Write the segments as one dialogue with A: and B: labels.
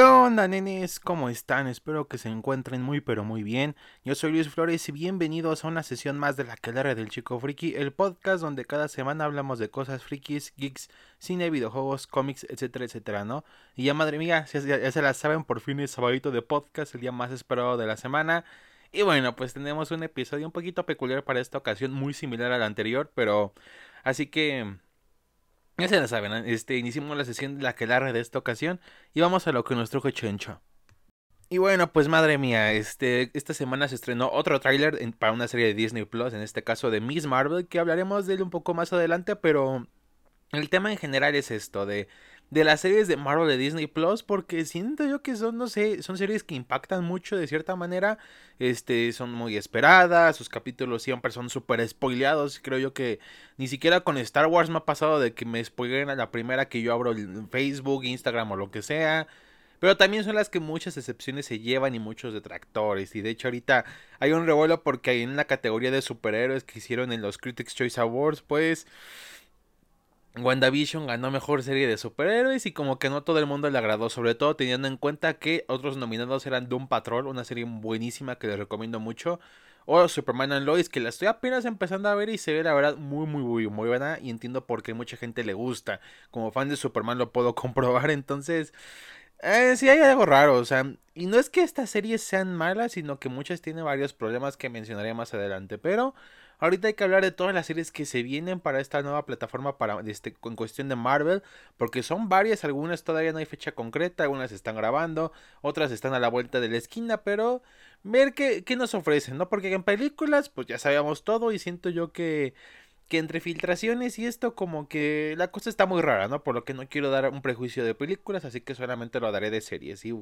A: ¿Qué onda, nenes? ¿Cómo están? Espero que se encuentren muy pero muy bien. Yo soy Luis Flores y bienvenidos a una sesión más de la Quelara del Chico Friki, el podcast donde cada semana hablamos de cosas frikis, geeks, cine, videojuegos, cómics, etcétera, etcétera, ¿no? Y ya madre mía, ya, ya se la saben, por fin es sabadito de podcast, el día más esperado de la semana. Y bueno, pues tenemos un episodio un poquito peculiar para esta ocasión, muy similar al anterior, pero así que ya se la saben, este, iniciamos la sesión de la que larga de esta ocasión y vamos a lo que nos trajo Chencho. Y bueno, pues madre mía, este, esta semana se estrenó otro tráiler para una serie de Disney Plus, en este caso de Miss Marvel, que hablaremos de él un poco más adelante, pero el tema en general es esto, de de las series de Marvel de Disney Plus porque siento yo que son no sé son series que impactan mucho de cierta manera. Este son muy esperadas sus capítulos siempre son súper spoileados. Creo yo que ni siquiera con Star Wars me ha pasado de que me spoileen a la primera que yo abro Facebook Instagram o lo que sea. Pero también son las que muchas excepciones se llevan y muchos detractores. Y de hecho ahorita hay un revuelo porque en la categoría de superhéroes que hicieron en los Critics Choice Awards, pues WandaVision ganó mejor serie de superhéroes y como que no todo el mundo le agradó, sobre todo teniendo en cuenta que otros nominados eran Doom Patrol, una serie buenísima que les recomiendo mucho, o Superman and Lois, que la estoy apenas empezando a ver y se ve la verdad muy muy muy muy buena y entiendo por qué mucha gente le gusta. Como fan de Superman lo puedo comprobar, entonces eh, sí hay algo raro, o sea, y no es que estas series sean malas, sino que muchas tienen varios problemas que mencionaré más adelante, pero Ahorita hay que hablar de todas las series que se vienen para esta nueva plataforma para este en cuestión de Marvel, porque son varias, algunas todavía no hay fecha concreta, algunas están grabando, otras están a la vuelta de la esquina, pero ver qué, qué nos ofrecen, ¿no? Porque en películas, pues ya sabíamos todo y siento yo que que entre filtraciones y esto como que la cosa está muy rara, ¿no? Por lo que no quiero dar un prejuicio de películas, así que solamente lo daré de series. Y,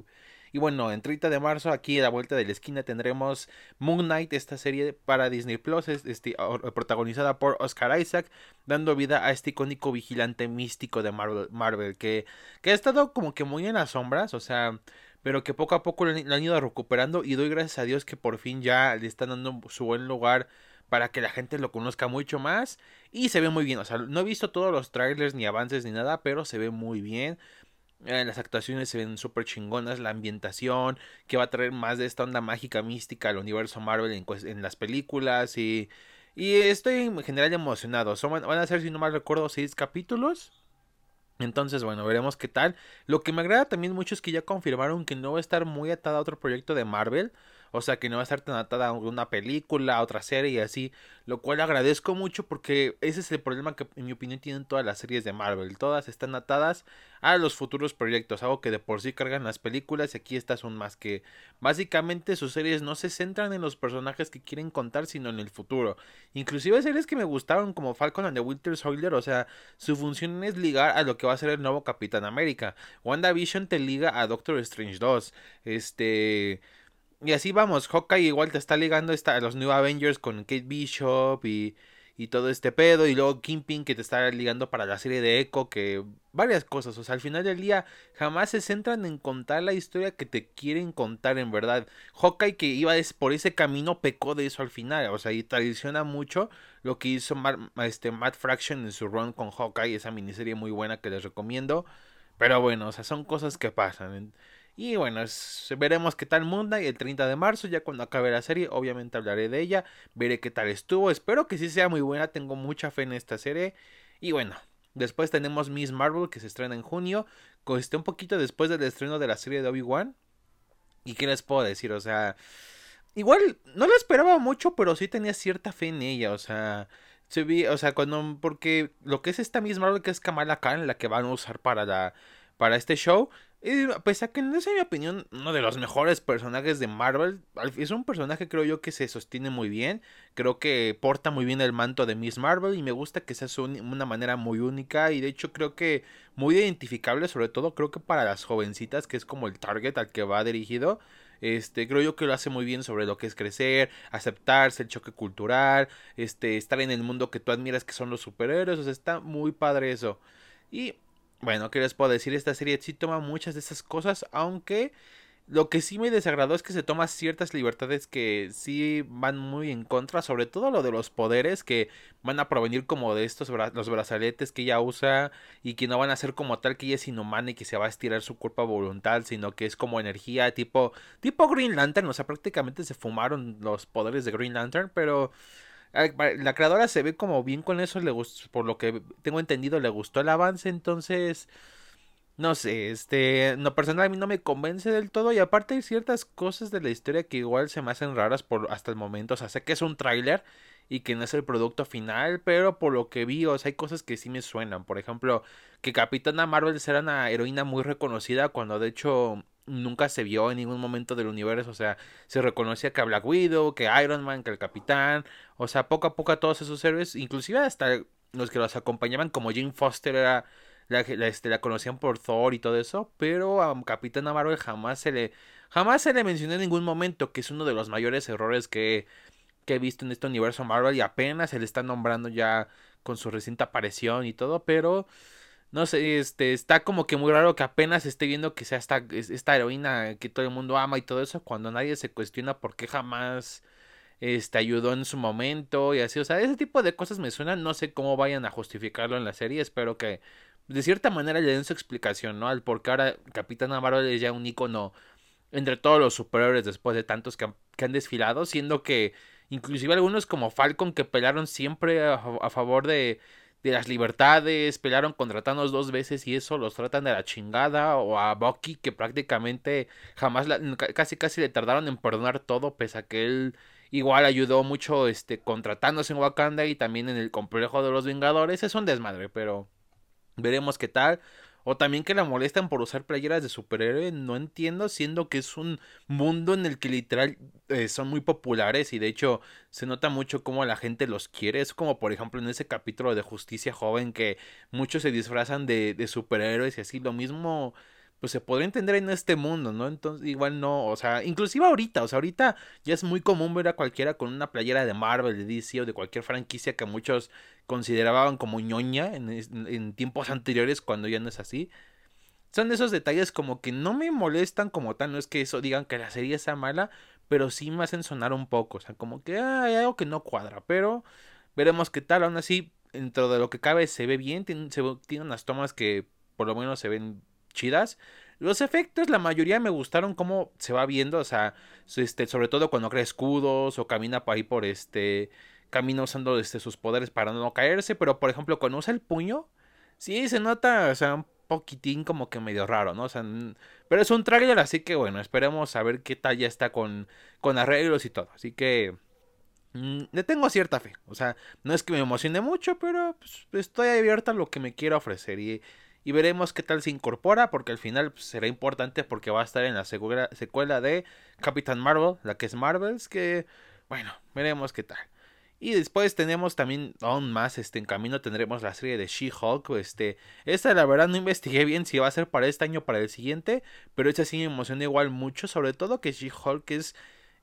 A: y bueno, en 30 de marzo aquí a la vuelta de la esquina tendremos Moon Knight, esta serie para Disney Plus, este, protagonizada por Oscar Isaac, dando vida a este icónico vigilante místico de Marvel, Marvel que, que ha estado como que muy en las sombras, o sea pero que poco a poco lo han, ido recuperando y doy gracias a Dios que por fin ya le están dando su buen lugar para que la gente lo conozca mucho más y se ve muy bien, o sea, no he visto todos los trailers ni avances ni nada, pero se ve muy bien. Eh, las actuaciones se ven súper chingonas, la ambientación, que va a traer más de esta onda mágica mística al universo Marvel en, las películas y, y estoy en general emocionado. Son, van a ser, si no mal recuerdo, seis capítulos. Entonces, bueno, veremos qué tal. Lo que me agrada también mucho es que ya confirmaron que no va a estar muy atada a otro proyecto de Marvel. O sea que no va a estar tan atada a una película, a otra serie y así. Lo cual agradezco mucho porque ese es el problema que en mi opinión tienen todas las series de Marvel. Todas están atadas a los futuros proyectos. Algo que de por sí cargan las películas y aquí estas son más que... Básicamente sus series no se centran en los personajes que quieren contar sino en el futuro. Inclusive series que me gustaron como Falcon and the Winter Soldier. O sea, su función es ligar a lo que va a ser el nuevo Capitán América. WandaVision te liga a Doctor Strange 2. Este... Y así vamos, Hawkeye igual te está ligando esta, a los New Avengers con Kate Bishop y, y todo este pedo. Y luego Kingpin que te está ligando para la serie de Echo, que varias cosas. O sea, al final del día jamás se centran en contar la historia que te quieren contar en verdad. Hawkeye que iba por ese camino pecó de eso al final. O sea, y traiciona mucho lo que hizo este, Matt Fraction en su run con Hawkeye. Esa miniserie muy buena que les recomiendo. Pero bueno, o sea, son cosas que pasan. Y bueno, veremos qué tal Munda y el 30 de marzo, ya cuando acabe la serie, obviamente hablaré de ella, veré qué tal estuvo, espero que sí sea muy buena, tengo mucha fe en esta serie. Y bueno, después tenemos Miss Marvel que se estrena en junio, este un poquito después del estreno de la serie de Obi-Wan. ¿Y qué les puedo decir? O sea, igual no la esperaba mucho, pero sí tenía cierta fe en ella, o sea, se vi, o sea, cuando porque lo que es esta Miss Marvel que es Kamala Khan, la que van a usar para la para este show, y pese a que no es en mi opinión uno de los mejores personajes de Marvel, es un personaje creo yo que se sostiene muy bien, creo que porta muy bien el manto de Miss Marvel y me gusta que sea una manera muy única y de hecho creo que muy identificable, sobre todo creo que para las jovencitas que es como el target al que va dirigido. Este, creo yo que lo hace muy bien sobre lo que es crecer, aceptarse, el choque cultural, este, estar en el mundo que tú admiras que son los superhéroes, o sea, está muy padre eso. Y bueno, ¿qué les puedo decir? Esta serie sí toma muchas de esas cosas, aunque Lo que sí me desagradó es que se toma ciertas libertades que sí van muy en contra, sobre todo lo de los poderes que van a provenir como de estos los brazaletes que ella usa y que no van a ser como tal que ella es inhumana y que se va a estirar su cuerpo voluntad, sino que es como energía tipo tipo Green Lantern, o sea, prácticamente se fumaron los poderes de Green Lantern, pero la creadora se ve como bien con eso, le gustó, por lo que tengo entendido le gustó el avance, entonces no sé, este, no personal a mí no me convence del todo y aparte hay ciertas cosas de la historia que igual se me hacen raras por hasta el momento, o sea, sé que es un tráiler y que no es el producto final, pero por lo que vi, o sea, hay cosas que sí me suenan, por ejemplo, que Capitana Marvel será una heroína muy reconocida cuando de hecho nunca se vio en ningún momento del universo, o sea, se reconocía que Black Widow, que Iron Man, que el Capitán, o sea, poco a poco a todos esos héroes, inclusive hasta los que los acompañaban como Jane Foster era la, este, la conocían por Thor y todo eso, pero a Capitana Marvel jamás se le jamás se le mencionó en ningún momento, que es uno de los mayores errores que, que he visto en este universo Marvel y apenas se le está nombrando ya con su reciente aparición y todo, pero no sé, este está como que muy raro que apenas esté viendo que sea esta, esta heroína que todo el mundo ama y todo eso, cuando nadie se cuestiona por qué jamás este ayudó en su momento y así, o sea, ese tipo de cosas me suenan, no sé cómo vayan a justificarlo en la serie, espero que de cierta manera le den su explicación, ¿no? Al por qué ahora Capitán Marvel es ya un icono entre todos los superhéroes después de tantos que han, desfilado, siendo que inclusive algunos como Falcon que pelearon siempre a, favor de, de, las libertades, pelearon contra dos veces y eso los tratan de la chingada, o a Bucky que prácticamente jamás, casi casi le tardaron en perdonar todo, pese a que él igual ayudó mucho este, contra en Wakanda y también en el complejo de los Vengadores, es un desmadre, pero Veremos qué tal. O también que la molestan por usar playeras de superhéroe. No entiendo, siendo que es un mundo en el que literal eh, son muy populares y de hecho se nota mucho cómo la gente los quiere. Es como por ejemplo en ese capítulo de Justicia Joven que muchos se disfrazan de, de superhéroes y así. Lo mismo pues se podría entender en este mundo, ¿no? Entonces, igual no, o sea, inclusive ahorita, o sea, ahorita ya es muy común ver a cualquiera con una playera de Marvel, de DC o de cualquier franquicia que muchos consideraban como ñoña en, tiempos anteriores cuando ya no es así. Son esos detalles como que no me molestan como tal, no es que eso digan que la serie sea mala, pero sí me hacen sonar un poco, o sea, como que hay algo que no cuadra, pero veremos qué tal, aún así, dentro de lo que cabe se ve bien, se, tiene unas tomas que por lo menos se ven chidas. Los efectos, la mayoría me gustaron cómo se va viendo, o sea, este, sobre todo cuando crea escudos o camina por ahí por este, camina usando este, sus poderes para no caerse, pero por ejemplo cuando usa el puño, sí se nota, o sea, un poquitín como que medio raro, ¿no? O sea, pero es un trailer, así que bueno, esperemos a ver qué tal ya está con, con arreglos y todo, así que... Mm, le tengo cierta fe, o sea, no es que me emocione mucho, pero pues, estoy abierta a lo que me quiera ofrecer y y veremos qué tal se incorpora porque al final pues, será importante porque va a estar en la secuela de Capitán Marvel, la que es Marvels, que bueno, veremos qué tal. Y después tenemos también aún más este en camino tendremos la serie de She-Hulk, este esta la verdad no investigué bien si va a ser para este año o para el siguiente, pero esta sí me emociona igual mucho, sobre todo que She-Hulk es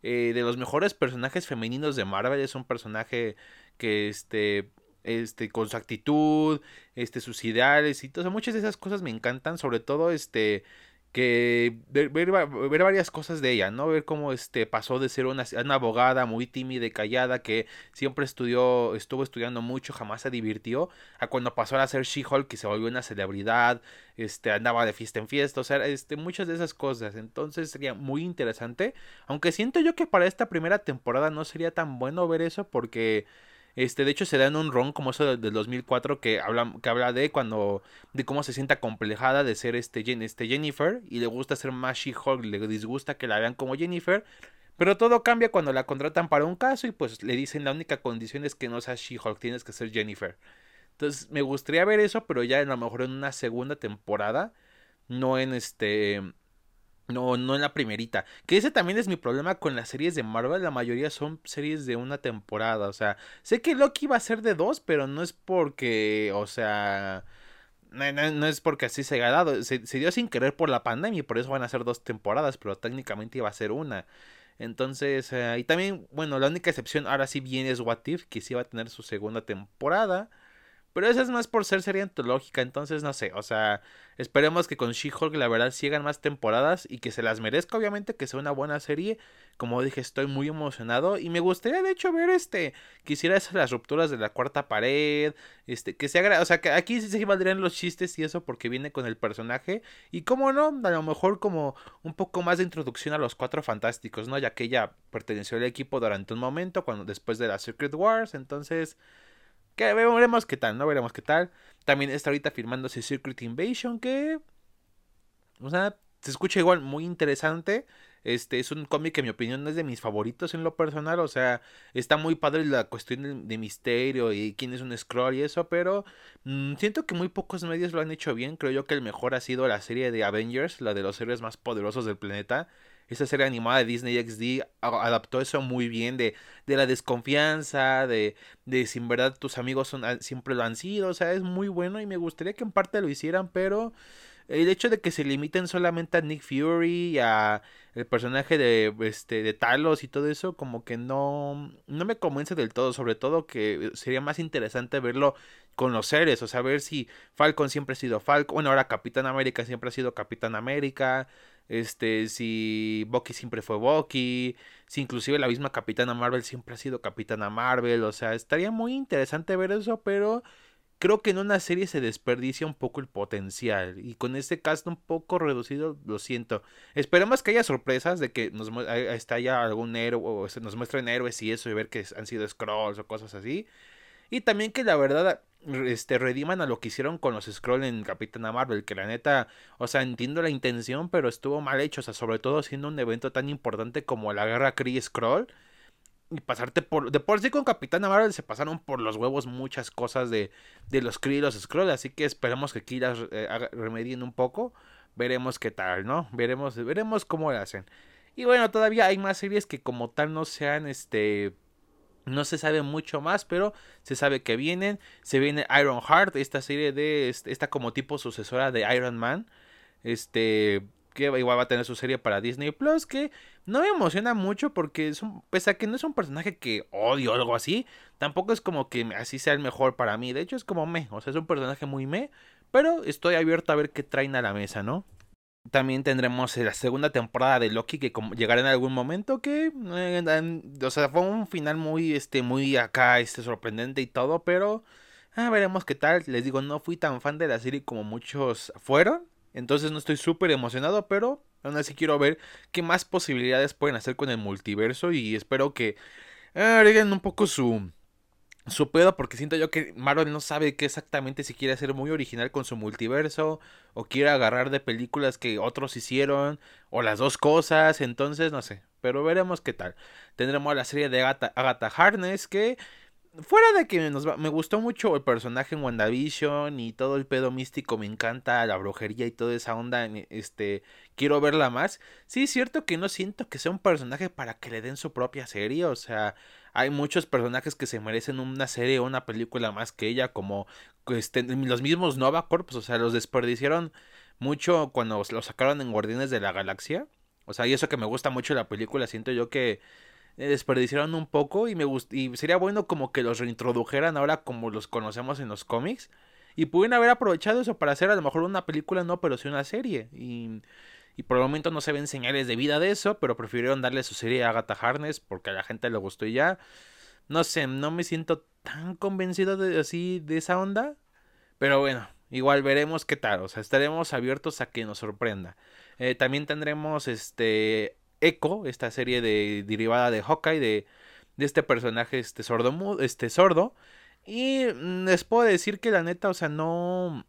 A: eh, de los mejores personajes femeninos de Marvel, es un personaje que este este, con su actitud, este, sus ideales y todo, muchas de esas cosas me encantan, sobre todo, este, que ver, ver, varias cosas de ella, ¿no? Ver cómo este pasó de ser una, una, abogada muy tímida y callada que siempre estudió, estuvo estudiando mucho, jamás se divirtió, a cuando pasó a ser She-Hulk que se volvió una celebridad, este andaba de fiesta en fiesta, o sea, este muchas de esas cosas. Entonces sería muy interesante, aunque siento yo que para esta primera temporada no sería tan bueno ver eso porque este, de hecho, se da en un ron como eso del, 2004 que habla, que habla de cuando, de cómo se siente acomplejada de ser este, este Jennifer y le gusta ser más She-Hulk, le disgusta que la vean como Jennifer. Pero todo cambia cuando la contratan para un caso y pues le dicen la única condición es que no seas She-Hulk, tienes que ser Jennifer. Entonces me gustaría ver eso, pero ya a lo mejor en una segunda temporada, no en este no, no en la primerita. Que ese también es mi problema con las series de Marvel. La mayoría son series de una temporada. O sea, sé que Loki va a ser de dos, pero no es porque, o sea, no, es porque así se ha dado. Se, dio sin querer por la pandemia y por eso van a ser dos temporadas, pero técnicamente iba a ser una. Entonces, eh, y también, bueno, la única excepción ahora sí viene es What If, que sí va a tener su segunda temporada. Pero esa es más por ser serie antológica, entonces no sé, o sea, esperemos que con She-Hulk la verdad sigan más temporadas y que se las merezca, obviamente, que sea una buena serie. Como dije, estoy muy emocionado y me gustaría de hecho ver este, quisiera esas las rupturas de la cuarta pared, este, que se haga, o sea, que aquí sí se valdrían los chistes y eso porque viene con el personaje y como no, a lo mejor como un poco más de introducción a los cuatro fantásticos, ¿no? Ya que ella perteneció al equipo durante un momento, cuando después de la Secret Wars, entonces que veremos qué tal, ¿no? Veremos qué tal. También está ahorita firmándose Secret Invasion, que. O sea, se escucha igual muy interesante. Este es un cómic que en mi opinión es de mis favoritos en lo personal. O sea, está muy padre la cuestión de, misterio y quién es un scroll y eso. Pero mm, siento que muy pocos medios lo han hecho bien. Creo yo que el mejor ha sido la serie de Avengers, la de los héroes más poderosos del planeta esa serie animada de Disney XD adaptó eso muy bien de, de la desconfianza, de, de si en verdad tus amigos son, siempre lo han sido, o sea, es muy bueno y me gustaría que en parte lo hicieran, pero el hecho de que se limiten solamente a Nick Fury y a el personaje de este de Talos y todo eso como que no no me convence del todo, sobre todo que sería más interesante verlo con los seres, o sea, ver si Falcon siempre ha sido Falcon, bueno, ahora Capitán América siempre ha sido Capitán América, este, si Bucky siempre fue Bucky, si inclusive la misma Capitana Marvel siempre ha sido Capitana Marvel, o sea, estaría muy interesante ver eso, pero creo que en una serie se desperdicia un poco el potencial y con este cast un poco reducido lo siento. Esperemos que haya sorpresas de que nos está ya algún héroe o nos muestren héroes y eso y ver que han sido scrolls o cosas así. Y también que la verdad este, rediman a lo que hicieron con los Scroll en Capitana Marvel, que la neta, o sea, entiendo la intención, pero estuvo mal hecho, o sea, sobre todo siendo un evento tan importante como la guerra Kree Scroll. Y pasarte por. De por sí con Capitana Marvel se pasaron por los huevos muchas cosas de, de los Kree y los Scroll. Así que esperemos que aquí las eh, remedien un poco. Veremos qué tal, ¿no? Veremos, veremos cómo lo hacen. Y bueno, todavía hay más series que como tal no sean este no se sabe mucho más, pero se sabe que vienen. Se viene Iron Heart, esta serie de. Esta como tipo sucesora de Iron Man. Este. Que igual va a tener su serie para Disney Plus. Que no me emociona mucho porque es un, pese a que no es un personaje que odio o algo así. Tampoco es como que así sea el mejor para mí. De hecho, es como me. O sea, es un personaje muy me. Pero estoy abierto a ver qué traen a la mesa, ¿no? También tendremos la segunda temporada de Loki que llegará en algún momento que eh, o sea, fue un final muy este muy acá este sorprendente y todo, pero ah, veremos qué tal. Les digo, no fui tan fan de la serie como muchos fueron, entonces no estoy súper emocionado, pero aún así quiero ver qué más posibilidades pueden hacer con el multiverso y espero que ah, agreguen un poco su su pedo porque siento yo que Marvel no sabe qué exactamente si quiere ser muy original con su multiverso o quiere agarrar de películas que otros hicieron o las dos cosas, entonces no sé, pero veremos qué tal. Tendremos la serie de Agatha, Agatha Harness que fuera de que me gustó mucho el personaje en WandaVision y todo el pedo místico, me encanta la brujería y toda esa onda, este, quiero verla más. Sí, es cierto que no siento que sea un personaje para que le den su propia serie, o sea, hay muchos personajes que se merecen una serie o una película más que ella, como este, los mismos Nova Corps, o sea, los desperdiciaron mucho cuando los sacaron en Guardianes de la Galaxia. O sea, y eso que me gusta mucho la película, siento yo que eh, desperdiciaron un poco y me y sería bueno como que los reintrodujeran ahora como los conocemos en los cómics y pudieran haber aprovechado eso para hacer a lo mejor una película no pero sí una serie y y por el momento no se ven señales de vida de eso, pero prefirieron darle su serie a Agatha Harness porque a la gente le gustó y ya. No sé, no me siento tan convencido de así de esa onda. Pero bueno, igual veremos qué tal. O sea, estaremos abiertos a que nos sorprenda. Eh, también tendremos este Echo, esta serie de derivada de Hawkeye, de, de este personaje este sordo, este sordo. Y mm, les puedo decir que la neta, o sea, no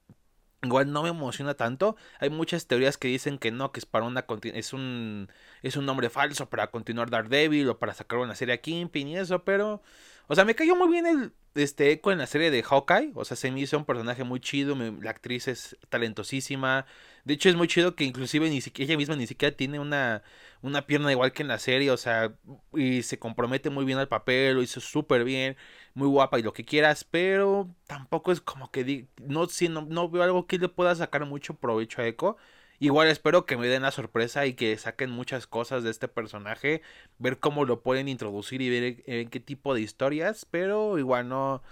A: Igual no me emociona tanto. Hay muchas teorías que dicen que no, que es para una es un es un nombre falso para continuar Daredevil o para sacar una serie a Kingpin y eso, pero o sea, me cayó muy bien el este eco en la serie de Hawkeye, o sea, se me hizo un personaje muy chido, la actriz es talentosísima. De hecho es muy chido que inclusive ni siquiera ella misma ni siquiera tiene una una pierna igual que en la serie, o sea, y se compromete muy bien al papel, lo hizo súper bien muy guapa y lo que quieras, pero tampoco es como que no, si no, no veo algo que le pueda sacar mucho provecho a Echo. Igual espero que me den la sorpresa y que saquen muchas cosas de este personaje, ver cómo lo pueden introducir y ver en qué tipo de historias, pero igual no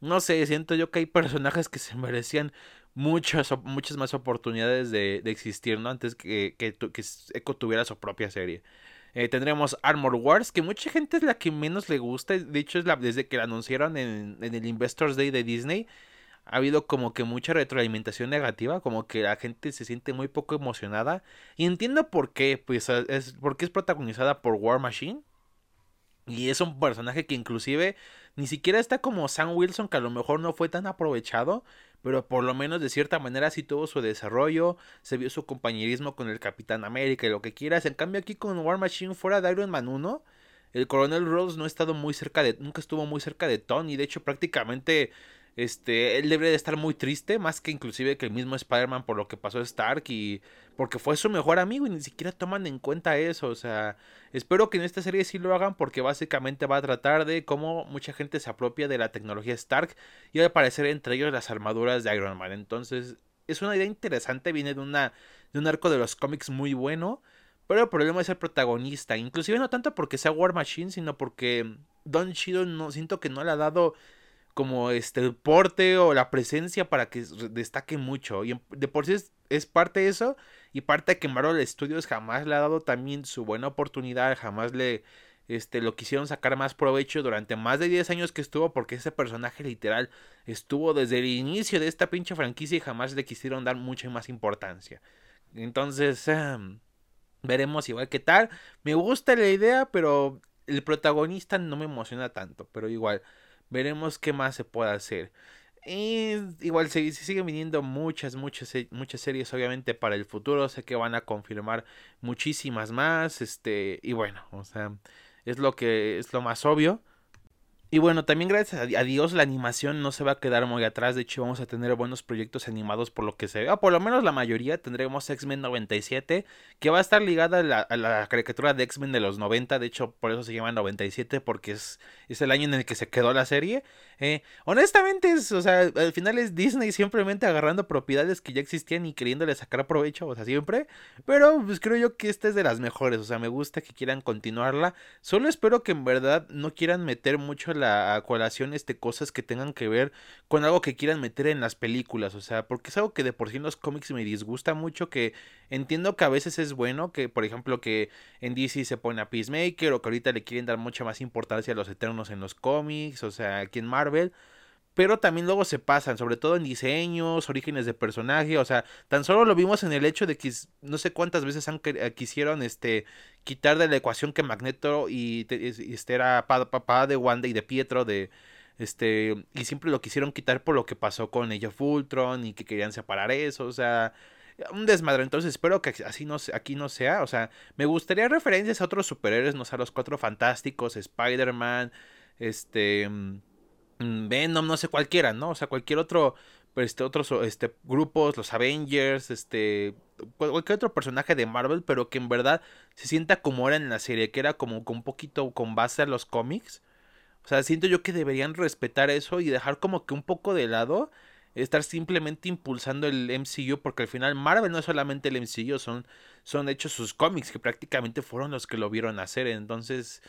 A: no sé, siento yo que hay personajes que se merecían muchas, muchas más oportunidades de, de existir, ¿no? Antes que, que, que Echo tuviera su propia serie. Eh, tendremos Armor Wars, que mucha gente es la que menos le gusta. De hecho, es la, desde que la anunciaron en, en, el Investors Day de Disney, ha habido como que mucha retroalimentación negativa, como que la gente se siente muy poco emocionada. Y entiendo por qué, pues es porque es protagonizada por War Machine. Y es un personaje que inclusive ni siquiera está como Sam Wilson, que a lo mejor no fue tan aprovechado, pero por lo menos de cierta manera sí tuvo su desarrollo, se vio su compañerismo con el Capitán América y lo que quieras. En cambio aquí con War Machine fuera de Iron Man 1, el Coronel Rhodes no ha estado muy cerca de, nunca estuvo muy cerca de Tony, de hecho prácticamente este, él debería de estar muy triste, más que inclusive que el mismo Spider-Man por lo que pasó a Stark y porque fue su mejor amigo y ni siquiera toman en cuenta eso, o sea, espero que en esta serie sí lo hagan porque básicamente va a tratar de cómo mucha gente se apropia de la tecnología Stark y va a aparecer entre ellos las armaduras de Iron Man, entonces es una idea interesante, viene de una de un arco de los cómics muy bueno, pero el problema es el protagonista, inclusive no tanto porque sea War Machine, sino porque Don Shido no siento que no le ha dado como este el porte o la presencia para que destaque mucho. Y de por sí es, parte de eso. Y parte de que Marvel Studios jamás le ha dado también su buena oportunidad. Jamás le este, lo quisieron sacar más provecho durante más de 10 años que estuvo. Porque ese personaje literal estuvo desde el inicio de esta pinche franquicia y jamás le quisieron dar mucha más importancia. Entonces, em, veremos igual qué tal. Me gusta la idea, pero el protagonista no me emociona tanto. Pero igual. Veremos qué más se puede hacer. Y igual se, siguen viniendo muchas, muchas, muchas series obviamente para el futuro. Sé que van a confirmar muchísimas más. Este, y bueno, o sea, es lo que es lo más obvio. Y bueno, también gracias a Dios la animación no se va a quedar muy atrás. De hecho, vamos a tener buenos proyectos animados por lo que se ve. por lo menos la mayoría. Tendremos X-Men 97, que va a estar ligada a la, a la caricatura de X-Men de los 90. De hecho, por eso se llama 97, porque es, es el año en el que se quedó la serie. Eh, honestamente, es, o sea, al final es Disney simplemente agarrando propiedades que ya existían y queriéndole sacar provecho, o sea, siempre. Pero pues creo yo que esta es de las mejores. O sea, me gusta que quieran continuarla. Solo espero que en verdad no quieran meter mucho la colación este, cosas que tengan que ver con algo que quieran meter en las películas, o sea, porque es algo que de por sí en los cómics me disgusta mucho, que entiendo que a veces es bueno, que por ejemplo que en DC se pone a Peacemaker o que ahorita le quieren dar mucha más importancia a los Eternos en los cómics, o sea, aquí en Marvel, pero también luego se pasan, sobre todo en diseños, orígenes de personaje, o sea, tan solo lo vimos en el hecho de que no sé cuántas veces eh, quisieron este quitar de la ecuación que Magneto y, este era papá de Wanda y de Pietro de este y siempre lo quisieron quitar por lo que pasó con ella Fultron y que querían separar eso, o sea, un desmadre. Entonces espero que así no aquí no sea. O sea, me gustaría referencias a otros superhéroes, no sé, a los cuatro fantásticos, Spider-Man, este Mm, Venom, no sé, cualquiera, ¿no? O sea, cualquier otro, este, otros este, grupos, los Avengers, este, cualquier otro personaje de Marvel, pero que en verdad se sienta como era en la serie, que era como un poquito con base a los cómics. O sea, siento yo que deberían respetar eso y dejar como que un poco de lado estar simplemente impulsando el MCU porque al final Marvel no es solamente el MCU, son, son hechos sus cómics que prácticamente fueron los que lo vieron hacer. Entonces,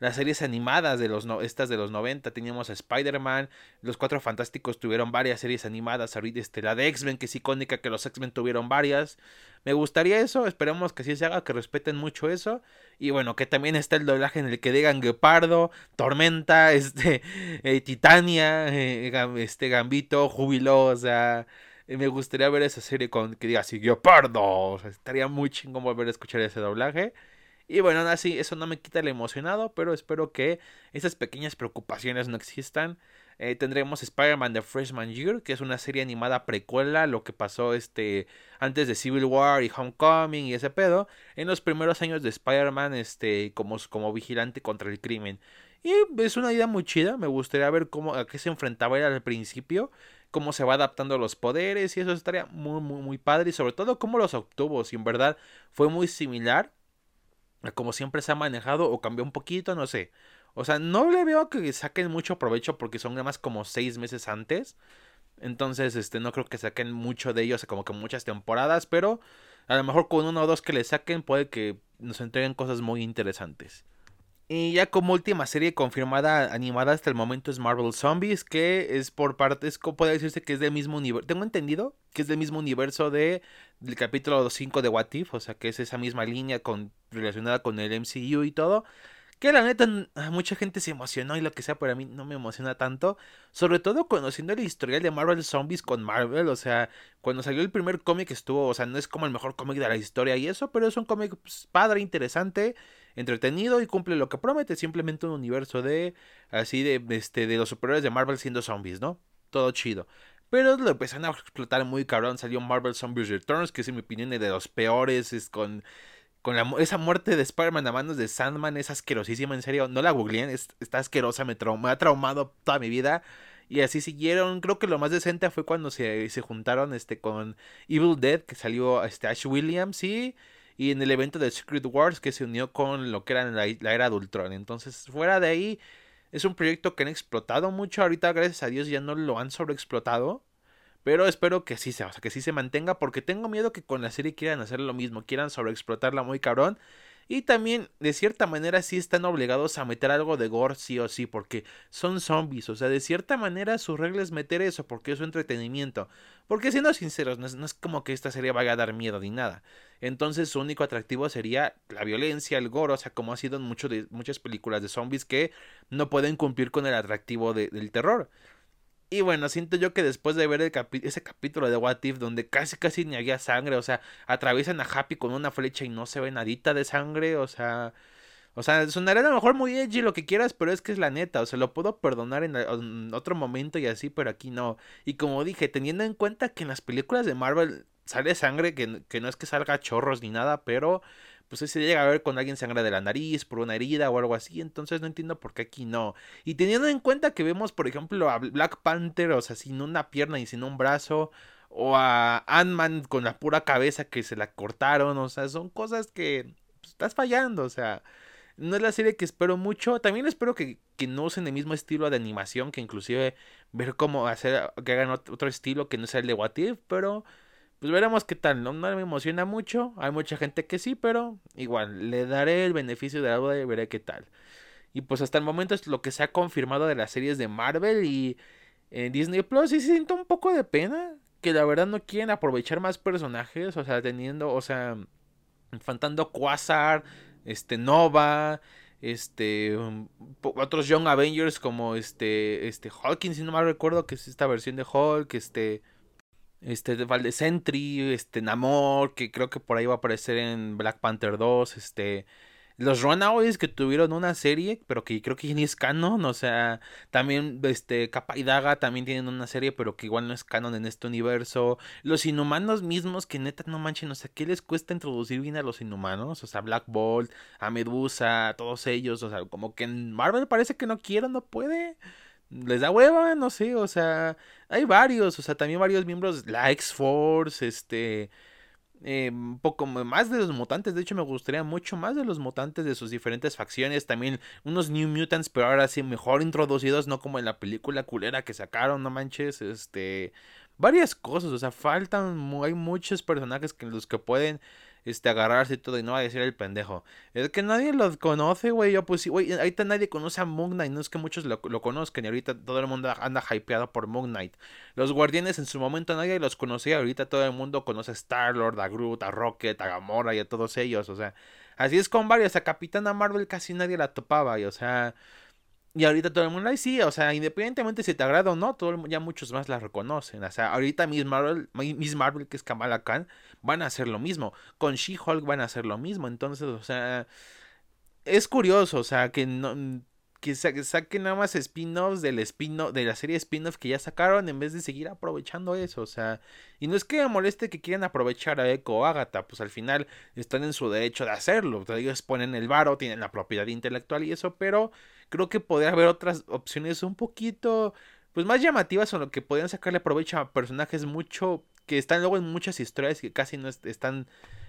A: las series animadas de los no, estas de los 90 teníamos a Spider-Man, los Cuatro Fantásticos tuvieron varias series animadas, ahorita este, la de X-Men que es icónica que los X-Men tuvieron varias. Me gustaría eso, esperemos que así se haga, que respeten mucho eso y bueno, que también está el doblaje en el que digan Guepardo, Tormenta, este eh, Titania, eh, este Gambito, Júbilo, o sea, eh, me gustaría ver esa serie con que diga así Guepardo, o sea, estaría muy chingón volver a escuchar ese doblaje. Y bueno, así, eso no me quita el emocionado, pero espero que esas pequeñas preocupaciones no existan. Eh, tendremos Spider-Man The Freshman Year, que es una serie animada precuela, lo que pasó este antes de Civil War y Homecoming y ese pedo, en los primeros años de Spider-Man este, como, como vigilante contra el crimen. Y es una idea muy chida, me gustaría ver cómo, a qué se enfrentaba él al principio, cómo se va adaptando a los poderes y eso estaría muy, muy, muy padre y sobre todo cómo los obtuvo, si en verdad fue muy similar como siempre se ha manejado o cambió un poquito, no sé. O sea, no le veo que saquen mucho provecho porque son más como seis meses antes. Entonces, este, no creo que saquen mucho de ellos, como que muchas temporadas, pero a lo mejor con uno o dos que le saquen puede que nos entreguen cosas muy interesantes. Y ya como última serie confirmada animada hasta el momento es Marvel Zombies, que es por partes, puede decirse que es del mismo universo, tengo entendido que es del mismo universo de del capítulo 5 de What If, o sea que es esa misma línea con, relacionada con el MCU y todo. Que la neta, mucha gente se emocionó y lo que sea, pero a mí no me emociona tanto. Sobre todo conociendo la historial de Marvel Zombies con Marvel. O sea, cuando salió el primer cómic estuvo, o sea, no es como el mejor cómic de la historia y eso, pero es un cómic pues, padre, interesante, entretenido y cumple lo que promete. Simplemente un universo de, así, de, este, de los superiores de Marvel siendo zombies, ¿no? Todo chido. Pero lo empezaron a explotar muy cabrón. Salió Marvel Zombies Returns, que es en mi opinión de los peores, es con con la, esa muerte de Spider-Man a manos de Sandman es asquerosísima, en serio. No la googleen, está asquerosa, me, ha traumado toda mi vida. Y así siguieron. Creo que lo más decente fue cuando se, se juntaron este, con Evil Dead, que salió este, Ash Williams, y, y en el evento de Secret Wars, que se unió con lo que era la, era de Ultron. Entonces, fuera de ahí, es un proyecto que han explotado mucho. Ahorita, gracias a Dios, ya no lo han sobreexplotado. Pero espero que sí se, o sea, que sí se mantenga porque tengo miedo que con la serie quieran hacer lo mismo, quieran sobreexplotarla muy cabrón. Y también, de cierta manera, sí están obligados a meter algo de gore, sí o sí, porque son zombies. O sea, de cierta manera su regla es meter eso, porque es su entretenimiento. Porque siendo sinceros, no es, como que esta serie vaya a dar miedo ni nada. Entonces su único atractivo sería la violencia, el gore, o sea, como ha sido en de, muchas películas de zombies que no pueden cumplir con el atractivo del terror. Y bueno, siento yo que después de ver ese capítulo de What If, donde casi casi ni había sangre, o sea, atraviesan a Happy con una flecha y no se ve nadita de sangre, o sea, o sea, sonará a lo mejor muy edgy lo que quieras, pero es que es la neta, o sea, lo puedo perdonar en, otro momento y así, pero aquí no. Y como dije, teniendo en cuenta que en las películas de Marvel sale sangre, que, que no es que salga chorros ni nada, pero pues se llega a ver con alguien sangra de la nariz por una herida o algo así, entonces no entiendo por qué aquí no. Y teniendo en cuenta que vemos, por ejemplo, a Black Panther, o sea, sin una pierna y sin un brazo, o a Ant-Man con la pura cabeza que se la cortaron, o sea, son cosas que pues, estás fallando, o sea, no es la serie que espero mucho, también espero que, que no usen el mismo estilo de animación, que inclusive ver cómo hacer, que hagan otro estilo que no sea el de What If, pero pues veremos qué tal, ¿no? me emociona mucho, hay mucha gente que sí, pero igual, le daré el beneficio de la duda y veré qué tal. Y pues hasta el momento es lo que se ha confirmado de las series de Marvel y en Disney Plus y siento un poco de pena que la verdad no quieren aprovechar más personajes, o sea, teniendo, o sea, faltando Quasar, este Nova, este otros Young Avengers como este este Hawkins, si no mal recuerdo que es esta versión de Hulk, este este de Sentry, este Namor, que creo que por ahí va a aparecer en Black Panther 2, este los Runaways que tuvieron una serie, pero que creo que ni es canon, o sea, también este Capa y Daga también tienen una serie, pero que igual no es canon en este universo. Los inhumanos mismos que neta no manchen, o sea, ¿qué les cuesta introducir bien a los inhumanos? O sea, Black Bolt, a Medusa, todos ellos, o sea, como que en Marvel parece que no quieren, no puede les da hueva, no sé, o sea, hay varios, o sea, también varios miembros, la X-Force, este, un poco más de los mutantes, de hecho me gustaría mucho más de los mutantes de sus diferentes facciones, también unos New Mutants, pero ahora sí mejor introducidos, no como en la película culera que sacaron, no manches, este, varias cosas, o sea, faltan, hay muchos personajes que los que pueden este, agarrarse y todo y no va a decir el pendejo. Es que nadie lo conoce, güey. Yo, pues, güey, ahorita nadie conoce a Moon Knight. No es que muchos lo, lo, conozcan y ahorita todo el mundo anda hypeado por Moon Knight. Los Guardianes en su momento nadie los conocía. Ahorita todo el mundo conoce a Star-Lord, a Groot, a Rocket, a Gamora y a todos ellos. O sea, así es con varios. A Capitana Marvel casi nadie la topaba. Y, o sea, y ahorita todo el mundo, ahí sí, o sea, independientemente si te agrada o no, todo ya muchos más la reconocen. O sea, ahorita Miss Marvel, Miss Marvel, que es Kamala Khan, van a hacer lo mismo. Con She-Hulk van a hacer lo mismo. Entonces, o sea, es curioso, o sea, que no que, saquen nada más spin-offs del spin de la serie spin-off que ya sacaron en vez de seguir aprovechando eso, o sea, y no es que me moleste que quieran aprovechar a Echo o Agatha, pues al final están en su derecho de hacerlo, ellos ponen el varo, tienen la propiedad intelectual y eso, pero creo que podría haber otras opciones un poquito pues más llamativas o lo que podrían sacarle provecho a personajes mucho que están luego en muchas historias que casi no están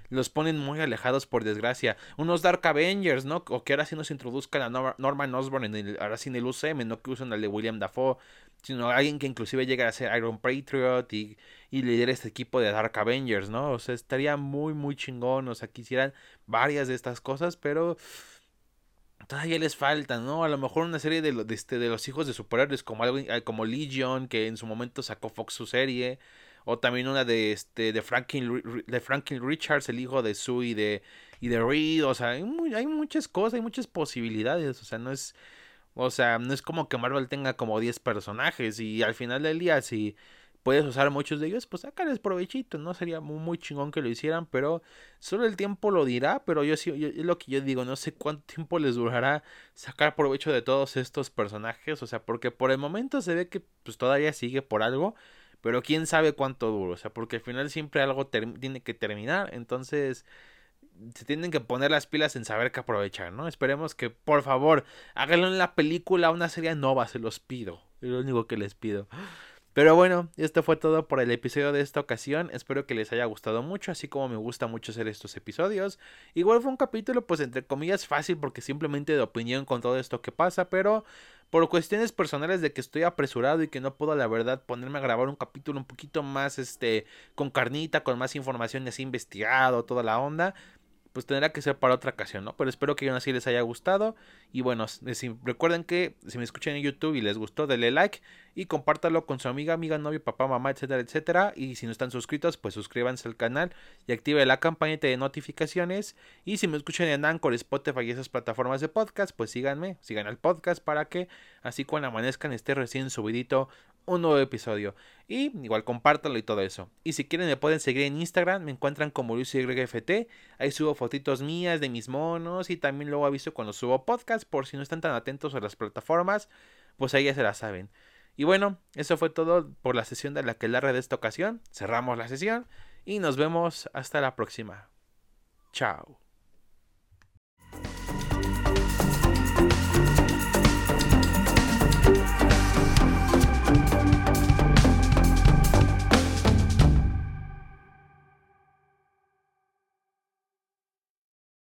A: los ponen muy alejados por desgracia. Unos Dark Avengers, ¿no? O que ahora sí nos introduzcan a Norman Osborn en el, ahora sí en el UCM, no que usen al de William Dafoe, sino alguien que inclusive llegue a ser Iron Patriot y, y lidere este equipo de Dark Avengers, ¿no? O sea, estaría muy, muy chingón, o sea, quisieran varias de estas cosas, pero todavía les falta, ¿no? A lo mejor una serie de, de, este, de los hijos de superhéroes como algo eh, como Legion, que en su momento sacó Fox su serie. O también una de este de Franklin, de Franklin Richards, el hijo de Sue y de, y de Reed. O sea, hay, muchas cosas, hay muchas posibilidades. O sea, no es. O sea, no es como que Marvel tenga como 10 personajes. Y al final del día, si puedes usar muchos de ellos, pues sácales provechito, ¿no? Sería muy, chingón que lo hicieran, pero solo el tiempo lo dirá, pero yo sí, es lo que yo digo, no sé cuánto tiempo les durará sacar provecho de todos estos personajes, o sea, porque por el momento se ve que pues todavía sigue por algo, pero quién sabe cuánto duro, o sea, porque al final siempre algo tiene que terminar, entonces se tienen que poner las pilas en saber qué aprovechar, ¿no? Esperemos que, por favor, háganlo en la película, una serie nova, se los pido. Es lo único que les pido. Pero bueno, esto fue todo por el episodio de esta ocasión. Espero que les haya gustado mucho, así como me gusta mucho hacer estos episodios. Igual fue un capítulo, pues entre comillas, fácil, porque simplemente de opinión con todo esto que pasa, pero por cuestiones personales de que estoy apresurado y que no puedo, la verdad, ponerme a grabar un capítulo un poquito más, este, con carnita, con más información así investigado, toda la onda pues tendrá que ser para otra ocasión, ¿no? Pero espero que aún así les haya gustado. Y bueno, recuerden que si me escuchan en YouTube y les gustó, denle like y compártalo con su amiga, amiga, novio, papá, mamá, etcétera, etcétera. Y si no están suscritos, pues suscríbanse al canal y active la campanita de notificaciones. Y si me escuchan en Anchor, Spotify y esas plataformas de podcast, pues síganme, sigan al podcast para que así cuando amanezcan esté recién subidito un nuevo episodio. Y igual compártalo y todo eso. Y si quieren me pueden seguir en Instagram, me encuentran como LuisYFT. Ahí subo fotitos mías de mis monos y también luego aviso cuando subo podcast por si no están tan atentos a las plataformas, pues ahí ya se la saben. Y bueno, eso fue todo por la sesión de la que larga de esta ocasión. Cerramos la sesión y nos vemos hasta la próxima. Chao.